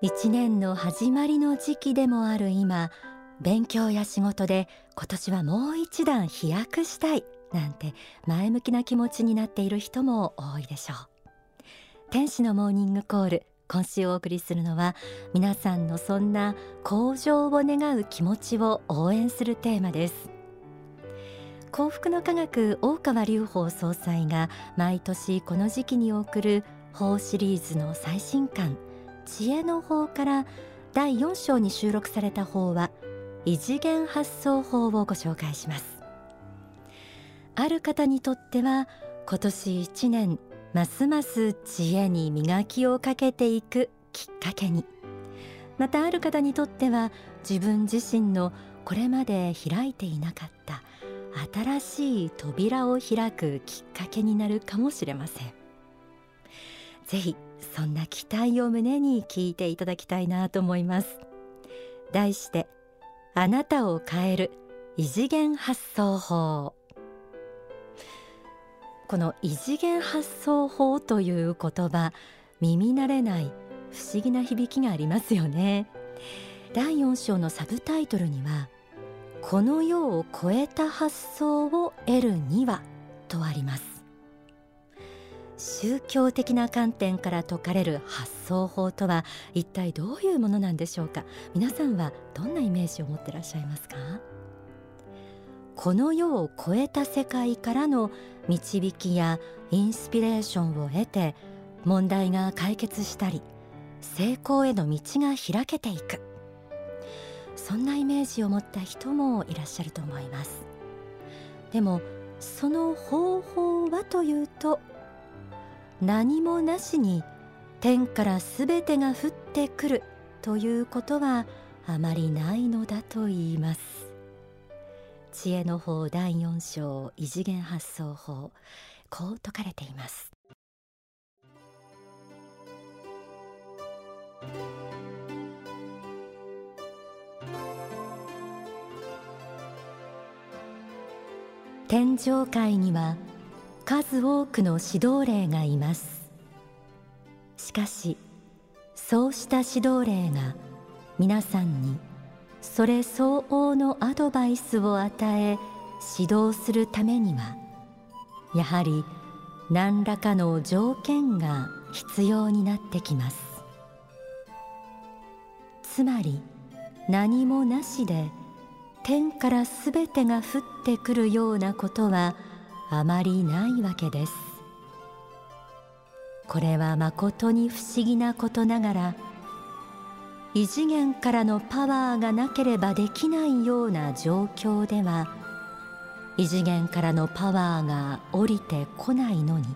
一年の始まりの時期でもある今勉強や仕事で今年はもう一段飛躍したいなんて前向きな気持ちになっている人も多いでしょう。天使のモーニングコール今週お送りするのは皆さんのそんな向上を願う気持ちを応援するテーマです。幸福の科学大川隆法総裁が毎年この時期に送る法シリーズの最新刊知恵の法から第4章に収録された法は異次元発想法をご紹介します。ある方にとっては今年1年ますます知恵に磨きをかけていくきっかけに。またある方にとっては自分自身のこれまで開いていなかった新しい扉を開くきっかけになるかもしれません。ぜひそんな期待を胸に聞いていただきたいなと思います。題してあなたを変える異次元発想法。この異次元発想法という言葉耳慣れない不思議な響きがありますよね。第4章のサブタイトルにはこの世を超えた発想を得るにはとあります。宗教的な観点から説かれる発想法とは一体どういうものなんでしょうか？皆さんはどんなイメージを持ってらっしゃいますか？この世を超えた世界からの導きやインスピレーションを得て問題が解決したり成功への道が開けていく。そんなイメージを持った人もいらっしゃると思います。でもその方法はというと何もなしに天からすべてが降ってくるということはあまりないのだと言います。知恵の法第4章異次元発想法こう説かれています。天上界には数多くの指導霊がいます。しかしそうした指導霊が皆さんにそれ相応のアドバイスを与え指導するためにはやはり何らかの条件が必要になってきます。つまり何もなしで天からすべてが降ってくるようなことはあまりないわけです。これはまことに不思議なことながら異次元からのパワーがなければできないような状況では異次元からのパワーが降りてこないのに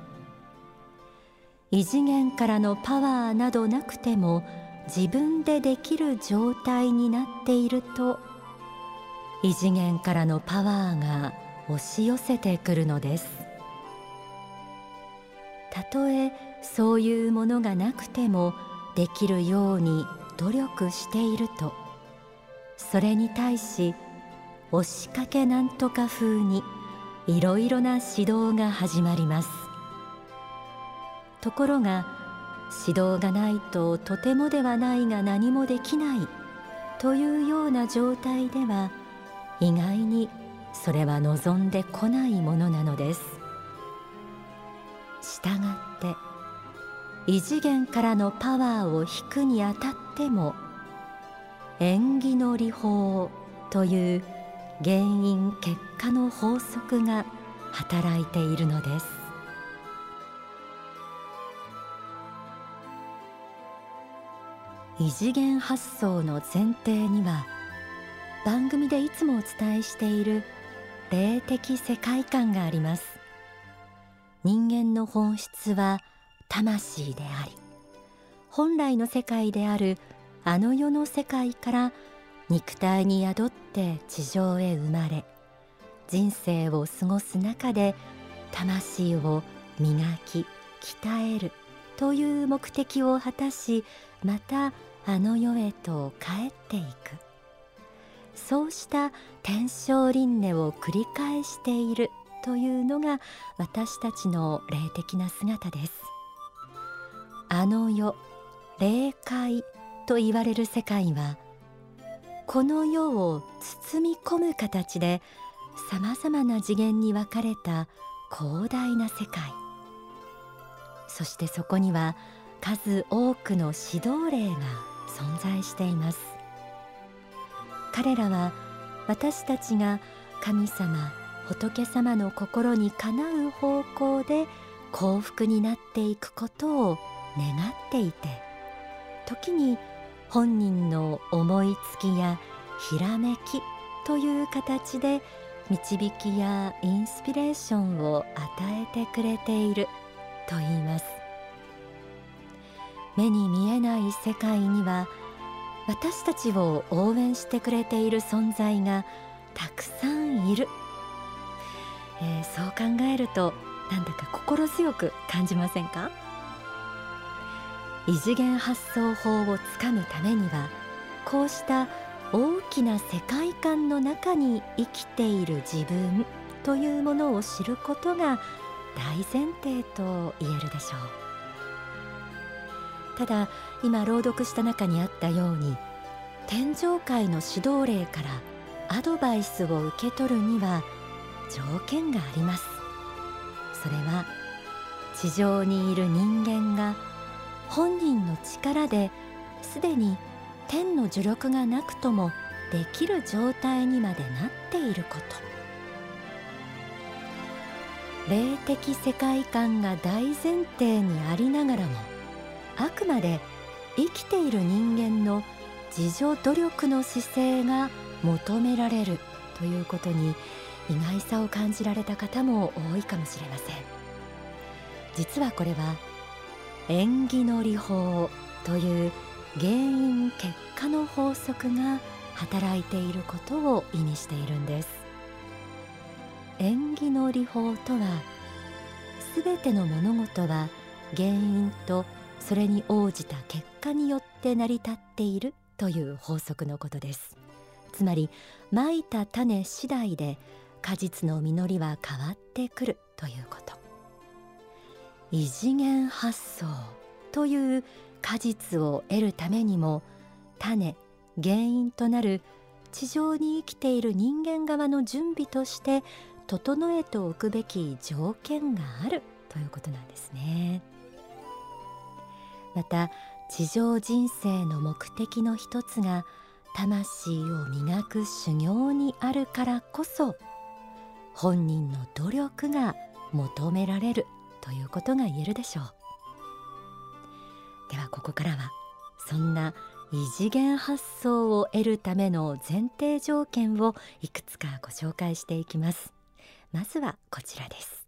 異次元からのパワーなどなくても自分でできる状態になっていると異次元からのパワーが押し寄せてくるのです。たとえそういうものがなくてもできるように努力しているとそれに対し押しかけなんとか風にいろいろな指導が始まります。ところが指導がないととてもではないが何もできないというような状態では意外にそれは望んでこないものなのです。したがって異次元からのパワーを引くにあたっても縁起の理法という原因結果の法則が働いているのです。異次元発想の前提には番組でいつもお伝えしている霊的世界観があります。人間の本質は魂であり本来の世界であるあの世の世界から肉体に宿って地上へ生まれ人生を過ごす中で魂を磨き鍛えるという目的を果たしまたあの世へと帰っていく。そうした天正輪廻を繰り返しているというのが私たちの霊的な姿です。あの世霊界と言われる世界はこの世を包み込む形でさまざまな次元に分かれた広大な世界。そしてそこには数多くの指導霊が存在しています。彼らは私たちが神様仏様の心にかなう方向で幸福になっていくことを願っていて時に本人の思いつきやひらめきという形で導きやインスピレーションを与えてくれていると言います。目に見えない世界には私たちを応援してくれている存在がたくさんいる、えー、そう考えるとなんだか心強く感じませんか？異次元発想法をつかむためにはこうした大きな世界観の中に生きている自分というものを知ることが大前提と言えるでしょう。ただ今朗読した中にあったように天上界の指導霊からアドバイスを受け取るには条件があります。それは地上にいる人間が本人の力ですでに天の呪力がなくともできる状態にまでなっていること。霊的世界観が大前提にありながらもあくまで生きている人間の自助努力の姿勢が求められるということに意外さを感じられた方も多いかもしれません。実はこれは縁起の理法という原因結果の法則が働いていることを意味しているんです。縁起の理法とはすべての物事は原因とそれに応じた結果によって成り立っているという法則のことです。つまりまいた種次第で果実の実りは変わってくるということ。異次元発想という果実を得るためにも種原因となる地上に生きている人間側の準備として整えておくべき条件があるということなんですね。また地上人生の目的の一つが魂を磨く修行にあるからこそ本人の努力が求められるということが言えるでしょう。ではここからはそんな異次元発想を得るための前提条件をいくつかご紹介していきます。まずはこちらです。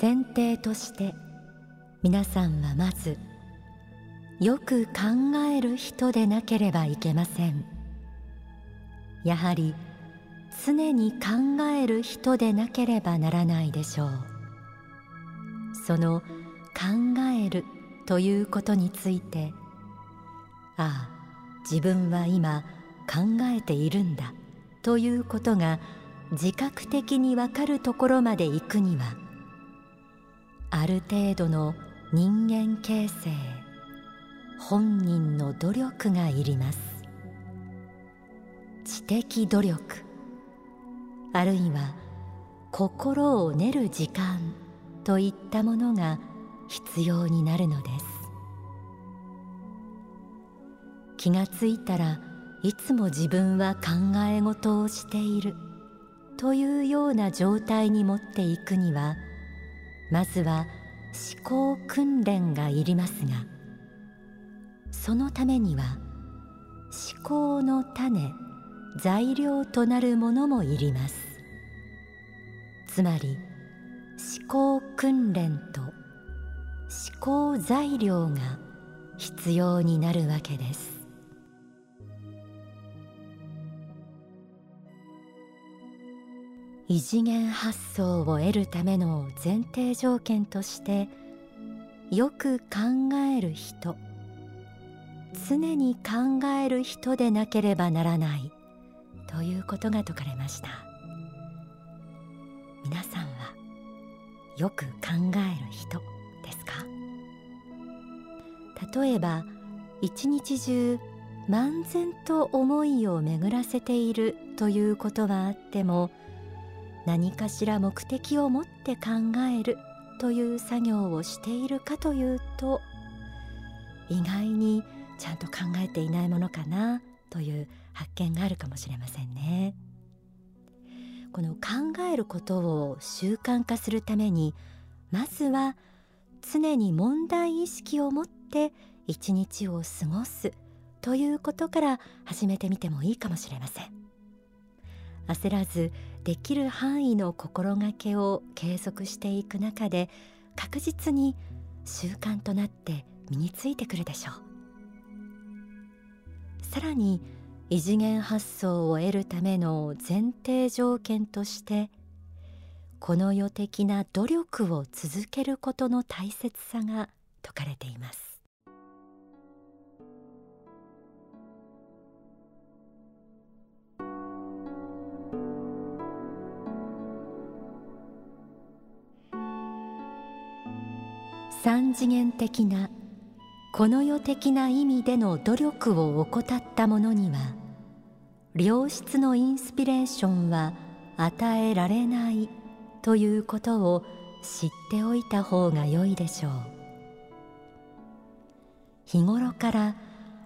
前提として皆さんはまずよく考える人でなければいけません。やはり常に考える人でなければならないでしょう。その考えるということについてああ自分は今考えているんだということが自覚的にわかるところまで行くにはある程度の人間形成本人の努力がいります。知的努力あるいは心を練る時間といったものが必要になるのです。気がついたらいつも自分は考え事をしているというような状態に持っていくにはまずは思考訓練がいりますがそのためには思考の種材料となるものもいります。つまり思考訓練と思考材料が必要になるわけです。異次元発想を得るための前提条件としてよく考える人常に考える人でなければならないということが説かれました。皆さんはよく考える人ですか？例えば一日中漫然と思いを巡らせているということはあっても何かしら目的を持って考えるという作業をしているかというと意外にちゃんと考えていないものかなという発見があるかもしれませんね。この考えることを習慣化するためにまずは常に問題意識を持って一日を過ごすということから始めてみてもいいかもしれません焦らずできる範囲の心がけを継続していく中で確実に習慣となって身についてくるでしょう。さらに異次元発想を得るための前提条件としてこの世的な努力を続けることの大切さが説かれています。三次元的なこの世的な意味での努力を怠った者には良質のインスピレーションは与えられないということを知っておいた方が良いでしょう。日頃から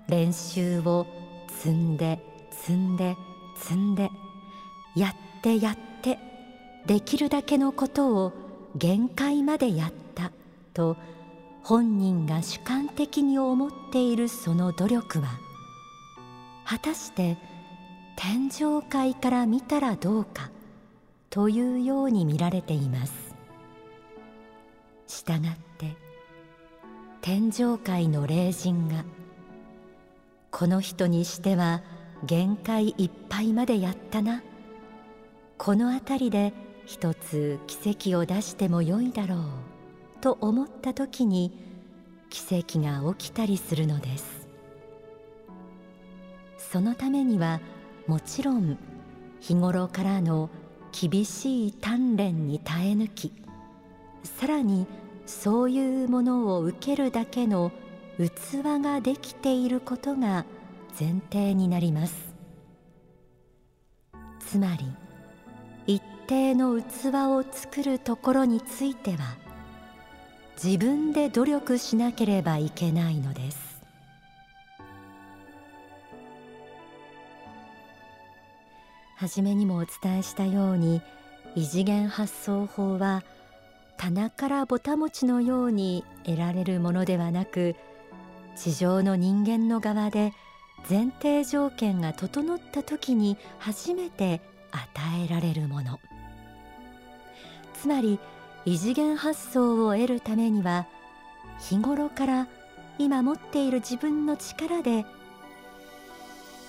練習を積んで積んで積んでやってやってできるだけのことを限界までやったと本人が主観的に思っているその努力は果たして天上界から見たらどうかというように見られています。したがって天上界の霊人がこの人にしては限界いっぱいまでやったな。この辺りで一つ奇跡を出してもよいだろう。と思った時に奇跡が起きたりするのです。そのためにはもちろん日頃からの厳しい鍛錬に耐え抜きさらにそういうものを受けるだけの器ができていることが前提になります。つまり一定の器を作るところについては自分で努力しなければいけないのです。初めにもお伝えしたように異次元発想法は棚からぼた餅のように得られるものではなく地上の人間の側で前提条件が整った時に初めて与えられるもの。つまり異次元発想を得るためには日頃から今持っている自分の力で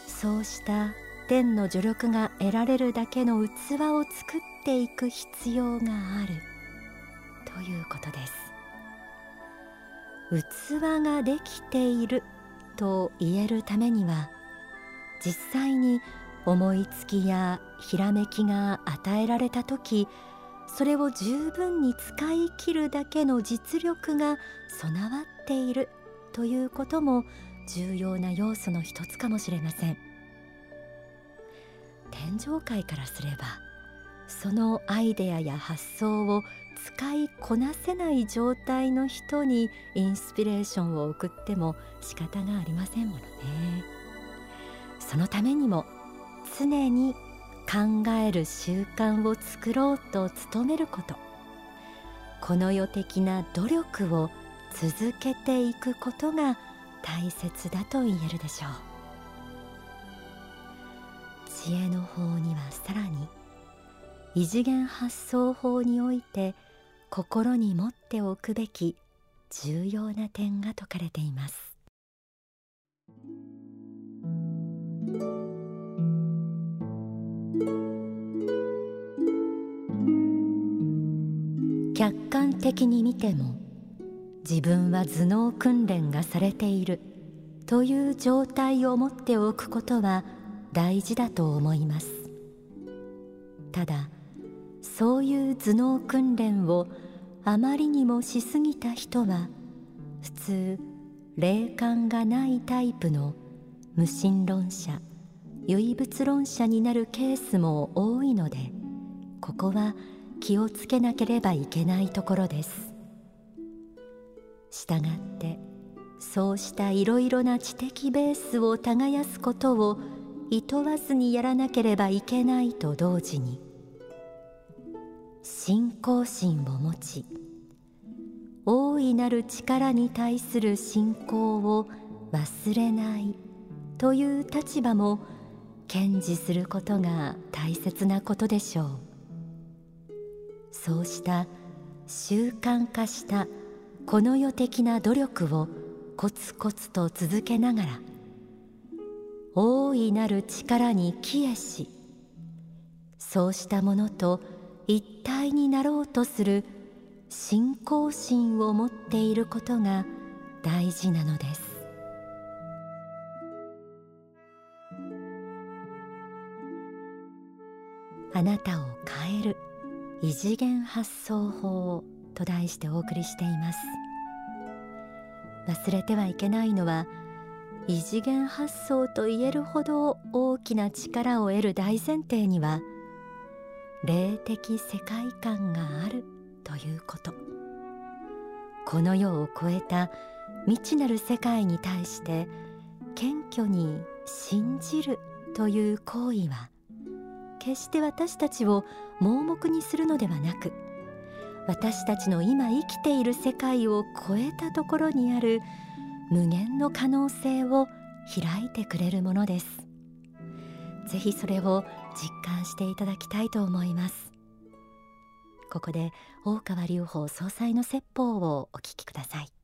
そうした天の助力が得られるだけの器を作っていく必要があるということです。器ができていると言えるためには実際に思いつきやひらめきが与えられた時それを十分に使い切るだけの実力が備わっているということも重要な要素の一つかもしれません。天上界からすればそのアイデアや発想を使いこなせない状態の人にインスピレーションを送っても仕方がありませんものね。そのためにも常に考える習慣を作ろうと努めること。この世的な努力を続けていくことが大切だと言えるでしょう。知恵の法にはさらに異次元発想法において心に持っておくべき重要な点が説かれています。客観的に見ても自分は頭脳訓練がされているという状態を持っておくことは大事だと思います。ただそういう頭脳訓練をあまりにもしすぎた人は普通霊感がないタイプの無神論者。唯物論者になるケースも多いのでここは気をつけなければいけないところです。したがってそうしたいろいろな知的ベースを耕すことをいとわずにやらなければいけないと同時に信仰心を持ち大いなる力に対する信仰を忘れないという立場も堅持することが大切なことでしょう。そうした習慣化したこの世的な努力をコツコツと続けながら大いなる力に帰依しそうしたものと一体になろうとする信仰心を持っていることが大事なのです。あなたを変える。異次元発想法と題してお送りしています。忘れてはいけないのは異次元発想と言えるほど大きな力を得る大前提には霊的世界観があるということ。この世を超えた未知なる世界に対して謙虚に信じるという行為は決して私たちを盲目にするのではなく私たちの今生きている世界を超えたところにある無限の可能性を開いてくれるものです。ぜひそれを実感していただきたいと思います。ここで大川隆法総裁の説法をお聞きください。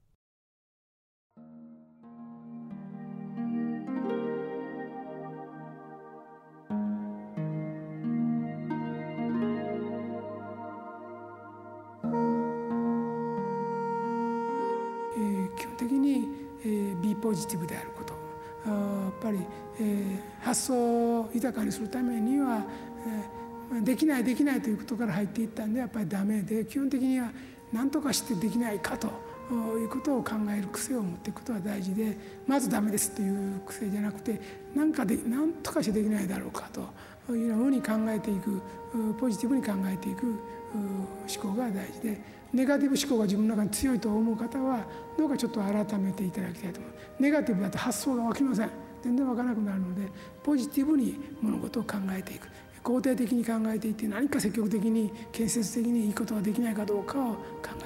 ポジティブであること。やっぱり、えー、発想を豊かにするためには、えー、できないできないということから入っていったんでやっぱりダメで基本的には何とかしてできないかということを考える癖を持っていくことは大事でまずダメですという癖じゃなくて何かで何とかしてできないだろうかというふうに考えていくポジティブに考えていく思考が大事で。ネガティブ思考が自分の中に強いと思う方はどうかちょっと改めていただきたいと思いますネガティブだと発想が湧きません。全然湧かなくなるのでポジティブに物事を考えていく。肯定的に考えていって何か積極的に建設的にいいことができないかどうかを考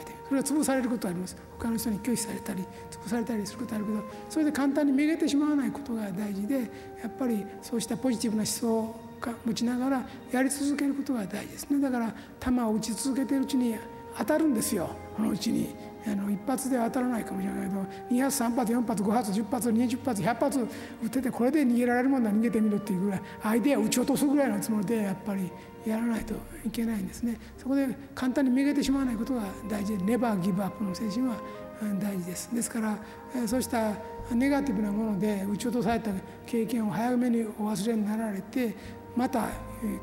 えていく。それは潰されることはあります。他の人に拒否されたり潰されたりすることあるけどそれで簡単にめげてしまわないことが大事でやっぱりそうしたポジティブな思想を持ちながらやり続けることが大事ですね。だから球を打ち続けているうちに当たるんですよ。このうちに。あの一発では当たらないかもしれないけど2発3発4発5発10発20発100発撃っててこれで逃げられるもんなら逃げてみろっていうぐらいアイデアを撃ち落とすぐらいのつもりでやっぱりやらないといけないんですね。そこで簡単にめげてしまわないことが大事でネバーギブアップの精神は大事です。ですからそうしたネガティブなもので撃ち落とされた経験を早めにお忘れになられてまた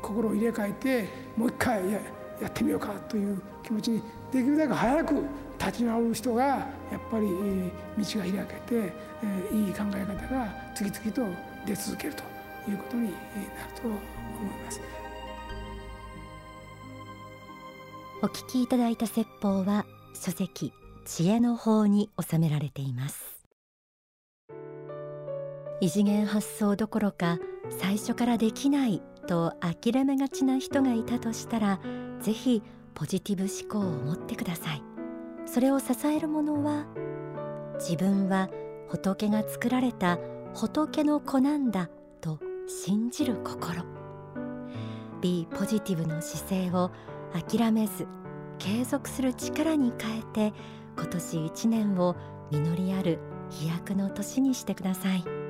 心を入れ替えてもう一回ややってみようかという気持ちにできるだけ早く立ち直る人がやっぱり道が開けていい考え方が次々と出続けるということになると思います。お聞きいただいた説法は書籍知恵の法に収められています異次元発想どころか最初からできないと諦めがちな人がいたとしたらぜひポジティブ思考を持ってくださいそれを支えるものは自分は仏が作られた仏の子なんだと信じる心 B ポジティブの姿勢を諦めず継続する力に変えて今年一年を実りある飛躍の年にしてください。